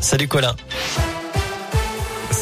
Salut Colin.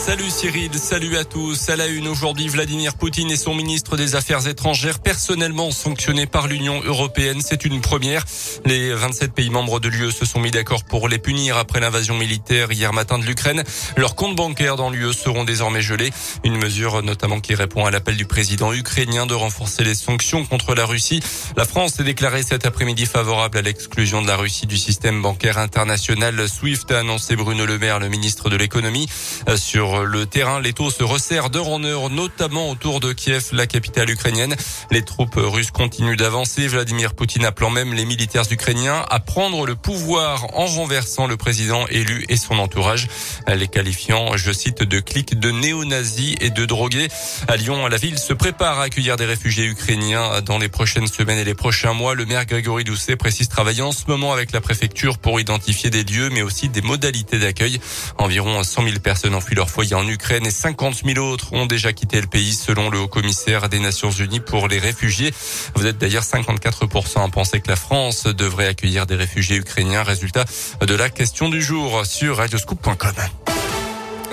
Salut Cyril, salut à tous. À la une aujourd'hui, Vladimir Poutine et son ministre des Affaires étrangères personnellement sanctionnés par l'Union européenne. C'est une première. Les 27 pays membres de l'UE se sont mis d'accord pour les punir après l'invasion militaire hier matin de l'Ukraine. Leurs comptes bancaires dans l'UE seront désormais gelés. Une mesure notamment qui répond à l'appel du président ukrainien de renforcer les sanctions contre la Russie. La France s'est déclarée cet après-midi favorable à l'exclusion de la Russie du système bancaire international SWIFT, a annoncé Bruno Le Maire, le ministre de l'économie. Sur le terrain, les taux se resserrent d'heure en heure, notamment autour de Kiev, la capitale ukrainienne. Les troupes russes continuent d'avancer. Vladimir Poutine appelant même les militaires ukrainiens à prendre le pouvoir en renversant le président élu et son entourage, les qualifiant, je cite, de clics de néo-nazis et de drogués. À Lyon, la ville se prépare à accueillir des réfugiés ukrainiens dans les prochaines semaines et les prochains mois. Le maire Grégory Doucet précise travailler en ce moment avec la préfecture pour identifier des lieux, mais aussi des modalités d'accueil. Environ 100 000 personnes ont fui leur foyer en Ukraine et 50 000 autres ont déjà quitté le pays selon le haut commissaire des Nations Unies pour les réfugiés. Vous êtes d'ailleurs 54% à penser que la France devrait accueillir des réfugiés ukrainiens. Résultat de la question du jour sur radioscoop.com.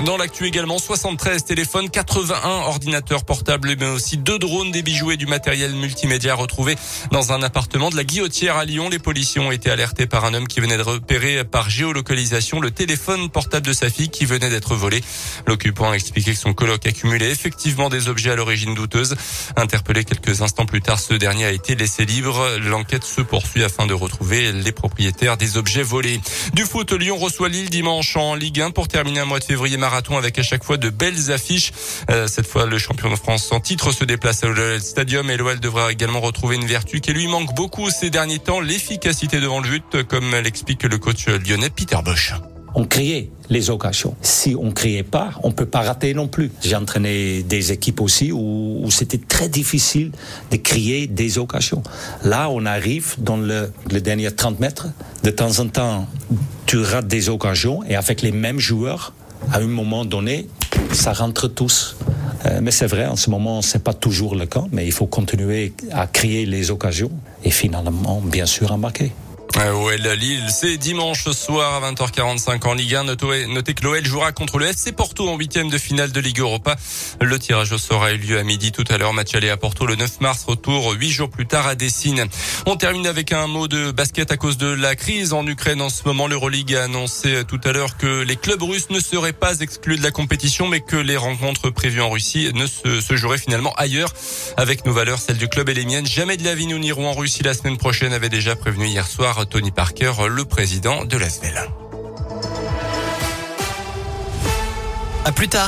Dans l'actu également, 73 téléphones, 81 ordinateurs portables, mais aussi deux drones, des bijoux et du matériel multimédia retrouvés dans un appartement de la Guillotière à Lyon. Les policiers ont été alertés par un homme qui venait de repérer par géolocalisation le téléphone portable de sa fille qui venait d'être volé. L'occupant a expliqué que son coloc accumulait effectivement des objets à l'origine douteuse. Interpellé quelques instants plus tard, ce dernier a été laissé libre. L'enquête se poursuit afin de retrouver les propriétaires des objets volés. Du foot, Lyon reçoit Lille dimanche en Ligue 1 pour terminer un mois de février avec à chaque fois de belles affiches. Euh, cette fois, le champion de France en titre se déplace à l'OL Stadium et l'OL devra également retrouver une vertu qui lui manque beaucoup ces derniers temps, l'efficacité devant le but, comme l'explique le coach lyonnais Peter Bosch on créait les occasions. Si on créait pas, on peut pas rater non plus. J'ai entraîné des équipes aussi où, c'était très difficile de créer des occasions. Là, on arrive dans le, le dernier 30 mètres. De temps en temps, tu rates des occasions et avec les mêmes joueurs, à un moment donné, ça rentre tous. Euh, mais c'est vrai, en ce moment, c'est pas toujours le cas, mais il faut continuer à créer les occasions et finalement, bien sûr, à marquer. OL Lille, c'est dimanche soir à 20h45 en Ligue 1. Notez que l'OL jouera contre le FC Porto en huitième de finale de Ligue Europa. Le tirage au sort a eu lieu à midi tout à l'heure. Match aller à Porto le 9 mars. Retour huit jours plus tard à Dessine. On termine avec un mot de basket à cause de la crise en Ukraine en ce moment. L'Euroleague a annoncé tout à l'heure que les clubs russes ne seraient pas exclus de la compétition, mais que les rencontres prévues en Russie ne se, se joueraient finalement ailleurs. Avec nos valeurs, celles du club et les miennes. Jamais de la vie nous n'irons en Russie la semaine prochaine avait déjà prévenu hier soir Tony Parker, le président de l'ASVEL. À plus tard.